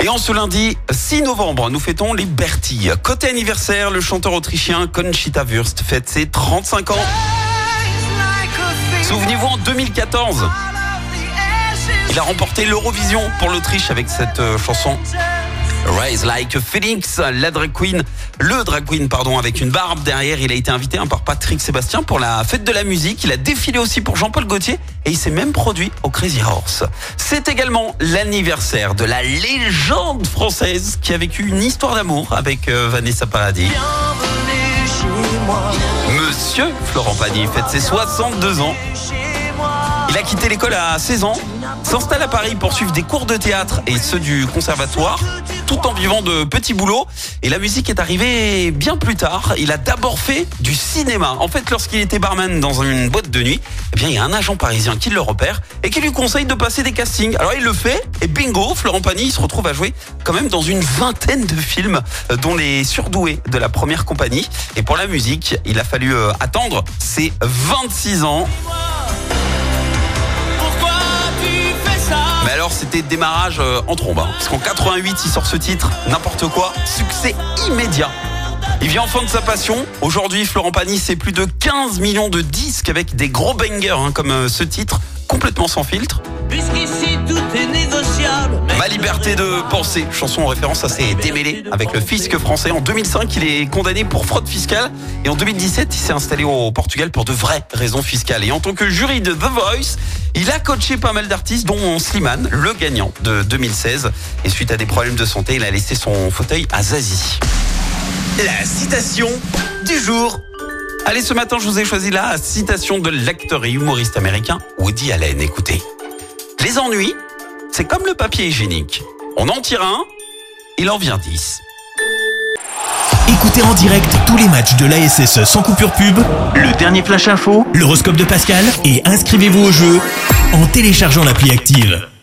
Et en ce lundi 6 novembre, nous fêtons les Bertilles. Côté anniversaire, le chanteur autrichien Conchita Wurst fête ses 35 ans. Souvenez-vous, en 2014, il a remporté l'Eurovision pour l'Autriche avec cette euh, chanson Rise Like Phoenix, la drag queen, le drag queen pardon, avec une barbe derrière. Il a été invité hein, par Patrick Sébastien pour la fête de la musique. Il a défilé aussi pour Jean-Paul Gaultier et il s'est même produit au Crazy Horse. C'est également l'anniversaire de la légende française qui a vécu une histoire d'amour avec euh, Vanessa Paradis. Monsieur Florent Pagny fête ses 62 ans. Il a quitté l'école à 16 ans, s'installe à Paris pour suivre des cours de théâtre et ceux du conservatoire, tout en vivant de petits boulots. Et la musique est arrivée bien plus tard. Il a d'abord fait du cinéma. En fait, lorsqu'il était barman dans une boîte de nuit, eh bien, il y a un agent parisien qui le repère et qui lui conseille de passer des castings. Alors, il le fait et bingo, Florent Pagny se retrouve à jouer quand même dans une vingtaine de films, euh, dont les surdoués de la première compagnie. Et pour la musique, il a fallu euh, attendre ses 26 ans. Alors c'était démarrage euh, en trombe. hein. Parce qu'en 88, il sort ce titre, n'importe quoi, succès immédiat. Il vient enfin de sa passion. Aujourd'hui, Florent Pagny, c'est plus de 15 millions de disques avec des gros bangers hein, comme euh, ce titre, complètement sans filtre. Puisqu'ici tout est négociable. De penser, chanson en référence à ses démêlés avec le fisc français. En 2005, il est condamné pour fraude fiscale et en 2017, il s'est installé au Portugal pour de vraies raisons fiscales. Et en tant que jury de The Voice, il a coaché pas mal d'artistes, dont Slimane, le gagnant de 2016. Et suite à des problèmes de santé, il a laissé son fauteuil à Zazie. La citation du jour. Allez, ce matin, je vous ai choisi la citation de l'acteur et humoriste américain Woody Allen. Écoutez. Les ennuis, c'est comme le papier hygiénique. On en tire un, il en vient dix. Écoutez en direct tous les matchs de l'ASSE sans coupure pub, le dernier flash info, l'horoscope de Pascal et inscrivez-vous au jeu en téléchargeant l'appli active.